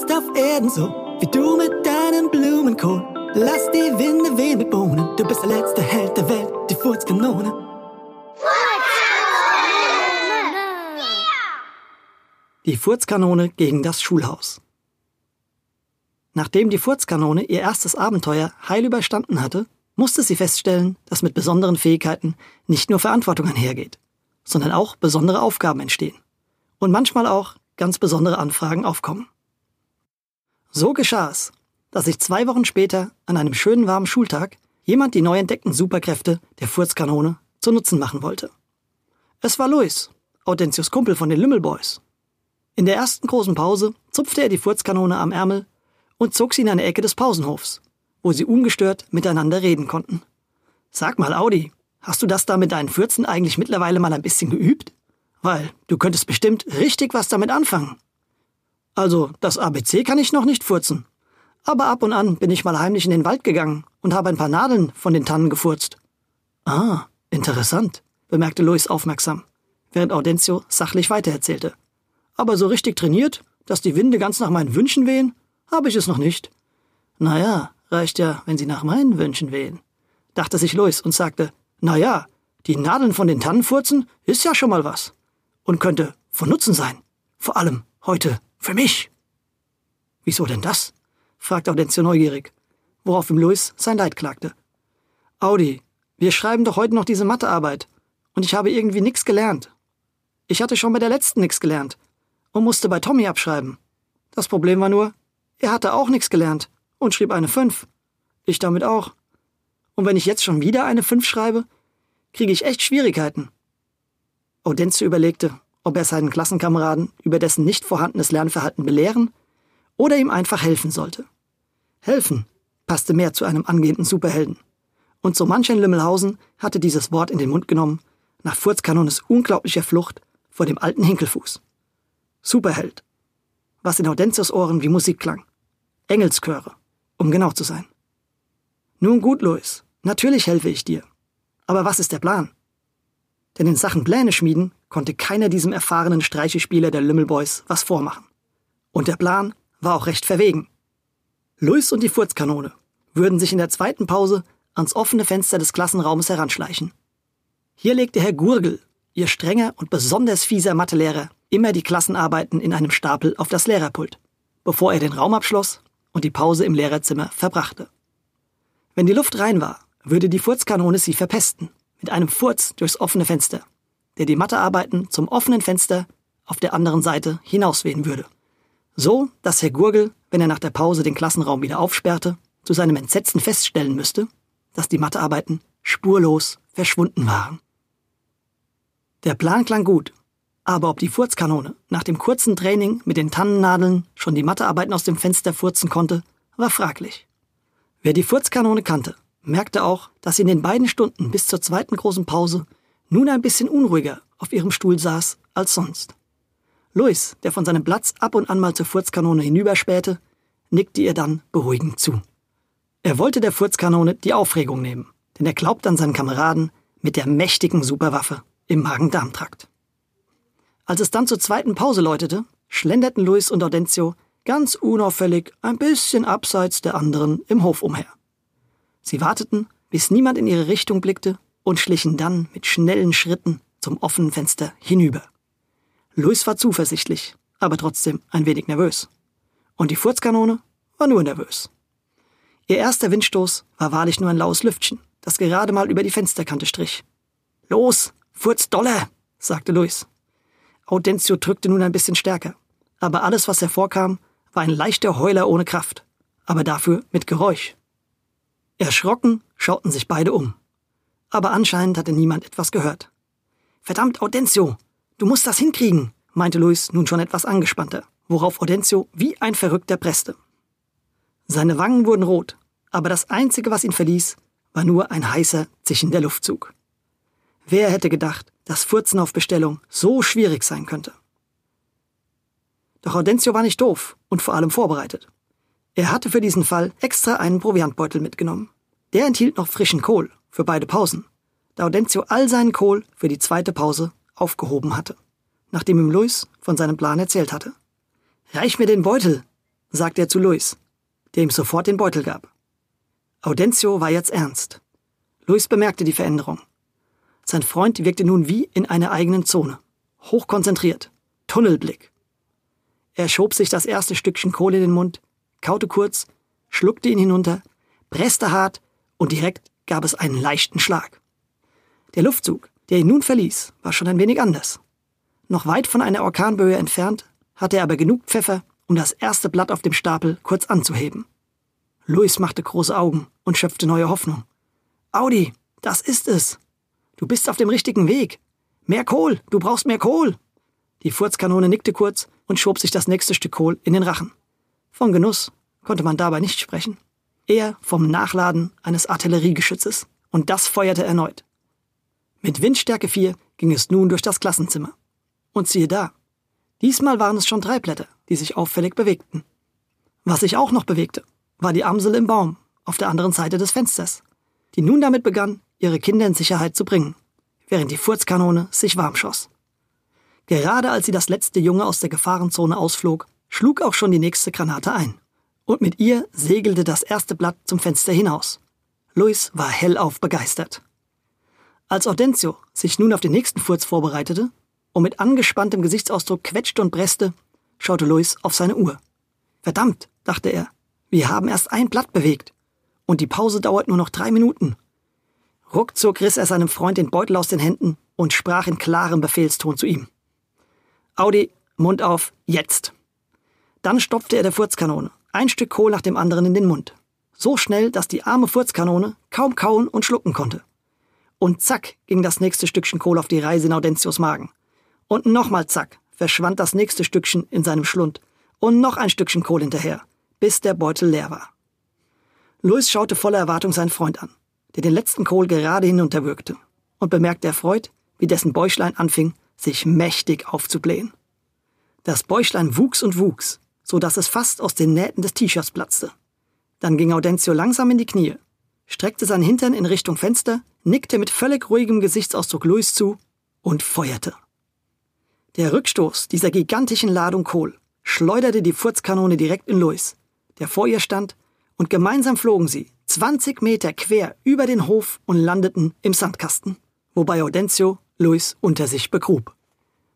jetzt auf Erden so, wie du mit deinem Blumenkohl. Lass die Winde wehen mit Bohnen, du bist der letzte Held der Welt, die Furzkanone. Die Furzkanone gegen das Schulhaus. Nachdem die Furzkanone ihr erstes Abenteuer heil überstanden hatte, musste sie feststellen, dass mit besonderen Fähigkeiten nicht nur Verantwortung einhergeht, sondern auch besondere Aufgaben entstehen. Und manchmal auch ganz besondere Anfragen aufkommen. So geschah es, dass sich zwei Wochen später an einem schönen warmen Schultag jemand die neu entdeckten Superkräfte der Furzkanone zu Nutzen machen wollte. Es war Louis, Audentius Kumpel von den Lümmelboys. In der ersten großen Pause zupfte er die Furzkanone am Ärmel und zog sie in eine Ecke des Pausenhofs, wo sie ungestört miteinander reden konnten. Sag mal, Audi, hast du das da mit deinen Fürzen eigentlich mittlerweile mal ein bisschen geübt? Weil du könntest bestimmt richtig was damit anfangen. Also, das ABC kann ich noch nicht furzen. Aber ab und an bin ich mal heimlich in den Wald gegangen und habe ein paar Nadeln von den Tannen gefurzt. Ah, interessant, bemerkte Louis aufmerksam, während Audentio sachlich weitererzählte. Aber so richtig trainiert, dass die Winde ganz nach meinen Wünschen wehen, habe ich es noch nicht. Naja, reicht ja, wenn sie nach meinen Wünschen wehen, dachte sich Louis und sagte, naja, die Nadeln von den Tannen furzen ist ja schon mal was und könnte von Nutzen sein. Vor allem heute für mich. Wieso denn das? fragte Audencio neugierig, worauf ihm Louis sein Leid klagte. Audi, wir schreiben doch heute noch diese Mathearbeit und ich habe irgendwie nix gelernt. Ich hatte schon bei der letzten nix gelernt und musste bei Tommy abschreiben. Das Problem war nur, er hatte auch nix gelernt und schrieb eine 5. Ich damit auch. Und wenn ich jetzt schon wieder eine 5 schreibe, kriege ich echt Schwierigkeiten. Audencio überlegte, ob er seinen Klassenkameraden über dessen nicht vorhandenes Lernverhalten belehren oder ihm einfach helfen sollte. Helfen passte mehr zu einem angehenden Superhelden. Und so manch ein Lümmelhausen hatte dieses Wort in den Mund genommen, nach Furzkanones unglaublicher Flucht vor dem alten Hinkelfuß. Superheld. Was in Audentius Ohren wie Musik klang. Engelschöre, um genau zu sein. Nun gut, Louis, natürlich helfe ich dir. Aber was ist der Plan? Denn in Sachen Pläne schmieden konnte keiner diesem erfahrenen Streichespieler der Lümmelboys was vormachen. Und der Plan war auch recht verwegen. Luis und die Furzkanone würden sich in der zweiten Pause ans offene Fenster des Klassenraumes heranschleichen. Hier legte Herr Gurgel, ihr strenger und besonders fieser Mathelehrer, immer die Klassenarbeiten in einem Stapel auf das Lehrerpult, bevor er den Raum abschloss und die Pause im Lehrerzimmer verbrachte. Wenn die Luft rein war, würde die Furzkanone sie verpesten, mit einem Furz durchs offene Fenster, der die Mathearbeiten zum offenen Fenster auf der anderen Seite hinauswehen würde. So, dass Herr Gurgel, wenn er nach der Pause den Klassenraum wieder aufsperrte, zu seinem Entsetzen feststellen müsste, dass die Mathearbeiten spurlos verschwunden waren. Der Plan klang gut, aber ob die Furzkanone nach dem kurzen Training mit den Tannennadeln schon die Mathearbeiten aus dem Fenster furzen konnte, war fraglich. Wer die Furzkanone kannte, merkte auch, dass sie in den beiden Stunden bis zur zweiten großen Pause nun ein bisschen unruhiger auf ihrem Stuhl saß als sonst. Louis, der von seinem Platz ab und an mal zur Furzkanone hinüberspähte, nickte ihr dann beruhigend zu. Er wollte der Furzkanone die Aufregung nehmen, denn er glaubt an seinen Kameraden mit der mächtigen Superwaffe im Magen-Darm-Trakt. Als es dann zur zweiten Pause läutete, schlenderten Louis und Audencio ganz unauffällig ein bisschen abseits der anderen im Hof umher. Sie warteten, bis niemand in ihre Richtung blickte und schlichen dann mit schnellen Schritten zum offenen Fenster hinüber. Louis war zuversichtlich, aber trotzdem ein wenig nervös. Und die Furzkanone war nur nervös. Ihr erster Windstoß war wahrlich nur ein laues Lüftchen, das gerade mal über die Fensterkante strich. Los, furz dolle, sagte Louis. Audencio drückte nun ein bisschen stärker, aber alles, was hervorkam, war ein leichter Heuler ohne Kraft, aber dafür mit Geräusch. Erschrocken schauten sich beide um. Aber anscheinend hatte niemand etwas gehört. Verdammt, Audencio, Du musst das hinkriegen, meinte Luis nun schon etwas angespannter, worauf Audencio wie ein Verrückter presste. Seine Wangen wurden rot, aber das Einzige, was ihn verließ, war nur ein heißer, zischender Luftzug. Wer hätte gedacht, dass Furzen auf Bestellung so schwierig sein könnte? Doch Audencio war nicht doof und vor allem vorbereitet. Er hatte für diesen Fall extra einen Proviantbeutel mitgenommen. Der enthielt noch frischen Kohl für beide Pausen, da Audencio all seinen Kohl für die zweite Pause aufgehoben hatte, nachdem ihm Luis von seinem Plan erzählt hatte. Reich mir den Beutel, sagte er zu Luis, der ihm sofort den Beutel gab. Audencio war jetzt ernst. Luis bemerkte die Veränderung. Sein Freund wirkte nun wie in einer eigenen Zone. Hochkonzentriert. Tunnelblick. Er schob sich das erste Stückchen Kohle in den Mund, kaute kurz, schluckte ihn hinunter, presste hart und direkt gab es einen leichten Schlag. Der Luftzug, der ihn nun verließ, war schon ein wenig anders. Noch weit von einer Orkanböe entfernt, hatte er aber genug Pfeffer, um das erste Blatt auf dem Stapel kurz anzuheben. Luis machte große Augen und schöpfte neue Hoffnung. Audi, das ist es. Du bist auf dem richtigen Weg. Mehr Kohl, du brauchst mehr Kohl. Die Furzkanone nickte kurz und schob sich das nächste Stück Kohl in den Rachen. Von Genuss konnte man dabei nicht sprechen. Eher vom Nachladen eines Artilleriegeschützes. Und das feuerte erneut. Mit Windstärke 4 ging es nun durch das Klassenzimmer. Und siehe da. Diesmal waren es schon drei Blätter, die sich auffällig bewegten. Was sich auch noch bewegte, war die Amsel im Baum auf der anderen Seite des Fensters, die nun damit begann, ihre Kinder in Sicherheit zu bringen, während die Furzkanone sich warm schoss. Gerade als sie das letzte Junge aus der Gefahrenzone ausflog, schlug auch schon die nächste Granate ein. Und mit ihr segelte das erste Blatt zum Fenster hinaus. Luis war hellauf begeistert. Als Audencio sich nun auf den nächsten Furz vorbereitete und mit angespanntem Gesichtsausdruck quetschte und presste, schaute Luis auf seine Uhr. Verdammt, dachte er, wir haben erst ein Blatt bewegt. Und die Pause dauert nur noch drei Minuten. Ruckzuck riss er seinem Freund den Beutel aus den Händen und sprach in klarem Befehlston zu ihm. Audi, Mund auf, jetzt. Dann stopfte er der Furzkanone, ein Stück Kohl nach dem anderen in den Mund. So schnell, dass die arme Furzkanone kaum kauen und schlucken konnte. Und zack ging das nächste Stückchen Kohl auf die Reise in Audentius Magen. Und nochmal zack verschwand das nächste Stückchen in seinem Schlund. Und noch ein Stückchen Kohl hinterher bis der Beutel leer war. Louis schaute voller Erwartung seinen Freund an, der den letzten Kohl gerade hinunterwürgte, und bemerkte erfreut, wie dessen Bäuchlein anfing, sich mächtig aufzublähen. Das Bäuchlein wuchs und wuchs, so dass es fast aus den Nähten des T-Shirts platzte. Dann ging Audencio langsam in die Knie, streckte seinen Hintern in Richtung Fenster, nickte mit völlig ruhigem Gesichtsausdruck Louis zu und feuerte. Der Rückstoß dieser gigantischen Ladung Kohl schleuderte die Furzkanone direkt in Louis, der vor ihr stand, und gemeinsam flogen sie 20 Meter quer über den Hof und landeten im Sandkasten, wobei Audencio Luis unter sich begrub.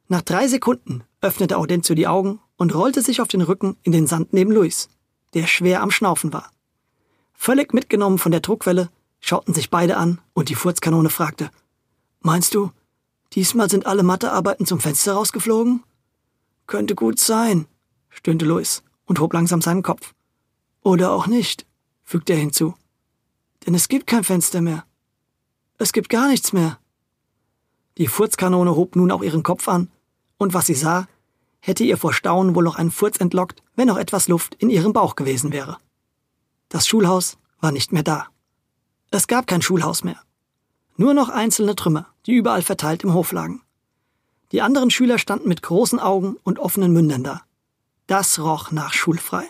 Nach drei Sekunden öffnete Audencio die Augen und rollte sich auf den Rücken in den Sand neben Luis, der schwer am Schnaufen war. Völlig mitgenommen von der Druckwelle schauten sich beide an und die Furzkanone fragte, Meinst du, diesmal sind alle Mathearbeiten zum Fenster rausgeflogen? Könnte gut sein, stöhnte Luis und hob langsam seinen Kopf. Oder auch nicht, fügte er hinzu. Denn es gibt kein Fenster mehr. Es gibt gar nichts mehr. Die Furzkanone hob nun auch ihren Kopf an, und was sie sah, hätte ihr vor Staunen wohl noch einen Furz entlockt, wenn noch etwas Luft in ihrem Bauch gewesen wäre. Das Schulhaus war nicht mehr da. Es gab kein Schulhaus mehr. Nur noch einzelne Trümmer, die überall verteilt im Hof lagen. Die anderen Schüler standen mit großen Augen und offenen Mündern da. Das roch nach schulfrei.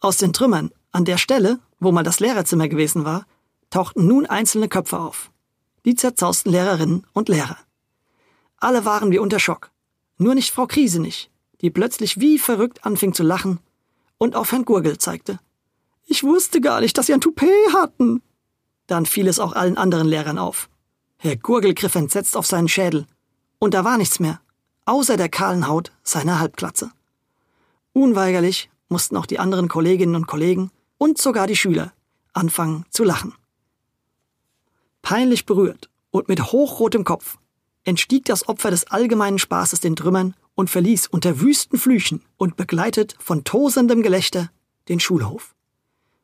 Aus den Trümmern, an der Stelle, wo mal das Lehrerzimmer gewesen war, tauchten nun einzelne Köpfe auf. Die zerzausten Lehrerinnen und Lehrer. Alle waren wie unter Schock. Nur nicht Frau Kriesenich, die plötzlich wie verrückt anfing zu lachen und auf Herrn Gurgel zeigte. Ich wusste gar nicht, dass Sie ein Toupet hatten. Dann fiel es auch allen anderen Lehrern auf. Herr Gurgel griff entsetzt auf seinen Schädel. Und da war nichts mehr, außer der kahlen Haut seiner Halbglatze. Unweigerlich mussten auch die anderen Kolleginnen und Kollegen und sogar die Schüler anfangen zu lachen. Peinlich berührt und mit hochrotem Kopf entstieg das Opfer des allgemeinen Spaßes den Trümmern und verließ unter wüsten Flüchen und begleitet von tosendem Gelächter den Schulhof.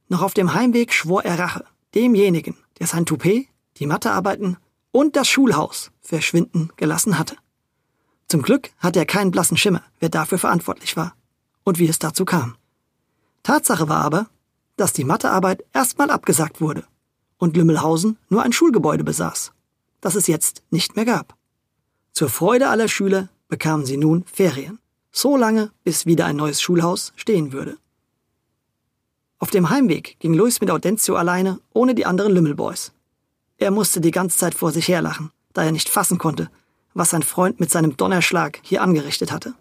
Noch auf dem Heimweg schwor er Rache demjenigen, der sein Toupet, die Mathearbeiten und das Schulhaus verschwinden gelassen hatte. Zum Glück hatte er keinen blassen Schimmer, wer dafür verantwortlich war und wie es dazu kam. Tatsache war aber, dass die Mathearbeit erstmal abgesagt wurde und Lümmelhausen nur ein Schulgebäude besaß, das es jetzt nicht mehr gab. Zur Freude aller Schüler bekamen sie nun Ferien, so lange, bis wieder ein neues Schulhaus stehen würde. Auf dem Heimweg ging Luis mit Audencio alleine, ohne die anderen Lümmelboys. Er musste die ganze Zeit vor sich herlachen, da er nicht fassen konnte, was sein Freund mit seinem Donnerschlag hier angerichtet hatte.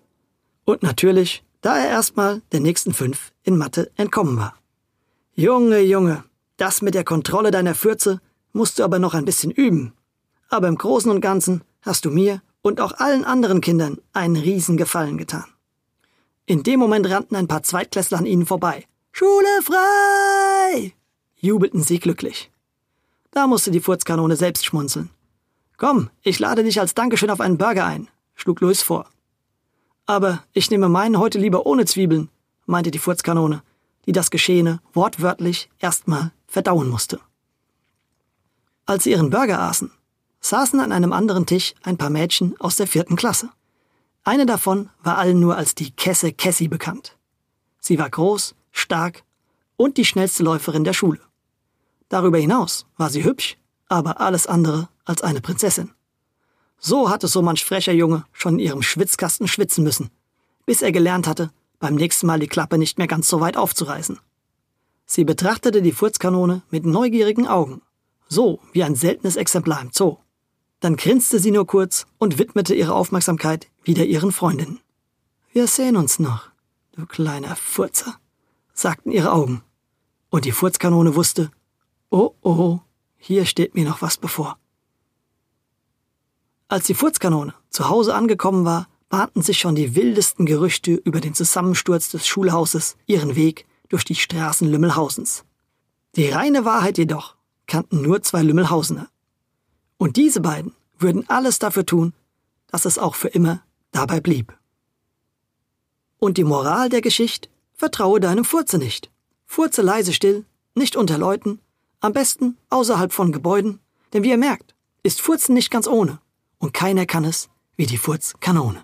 Und natürlich da er erstmal der nächsten fünf in Mathe entkommen war. Junge, Junge, das mit der Kontrolle deiner Fürze musst du aber noch ein bisschen üben. Aber im Großen und Ganzen hast du mir und auch allen anderen Kindern einen Riesengefallen getan. In dem Moment rannten ein paar Zweitklässler an ihnen vorbei. Schule frei! jubelten sie glücklich. Da musste die Furzkanone selbst schmunzeln. Komm, ich lade dich als Dankeschön auf einen Burger ein, schlug Louis vor. Aber ich nehme meinen heute lieber ohne Zwiebeln, meinte die Furzkanone, die das Geschehene wortwörtlich erstmal verdauen musste. Als sie ihren Burger aßen, saßen an einem anderen Tisch ein paar Mädchen aus der vierten Klasse. Eine davon war allen nur als die Kesse Cassie bekannt. Sie war groß, stark und die schnellste Läuferin der Schule. Darüber hinaus war sie hübsch, aber alles andere als eine Prinzessin. So hatte so manch frecher Junge schon in ihrem Schwitzkasten schwitzen müssen, bis er gelernt hatte, beim nächsten Mal die Klappe nicht mehr ganz so weit aufzureißen. Sie betrachtete die Furzkanone mit neugierigen Augen, so wie ein seltenes Exemplar im Zoo. Dann grinste sie nur kurz und widmete ihre Aufmerksamkeit wieder ihren Freundinnen. Wir sehen uns noch, du kleiner Furzer, sagten ihre Augen. Und die Furzkanone wusste, oh oh, hier steht mir noch was bevor. Als die Furzkanone zu Hause angekommen war, bahnten sich schon die wildesten Gerüchte über den Zusammensturz des Schulhauses ihren Weg durch die Straßen Lümmelhausens. Die reine Wahrheit jedoch kannten nur zwei Lümmelhausener. Und diese beiden würden alles dafür tun, dass es auch für immer dabei blieb. Und die Moral der Geschichte? Vertraue deinem Furze nicht. Furze leise still, nicht unter Leuten, am besten außerhalb von Gebäuden, denn wie ihr merkt, ist Furzen nicht ganz ohne und keiner kann es wie die Furzkanone.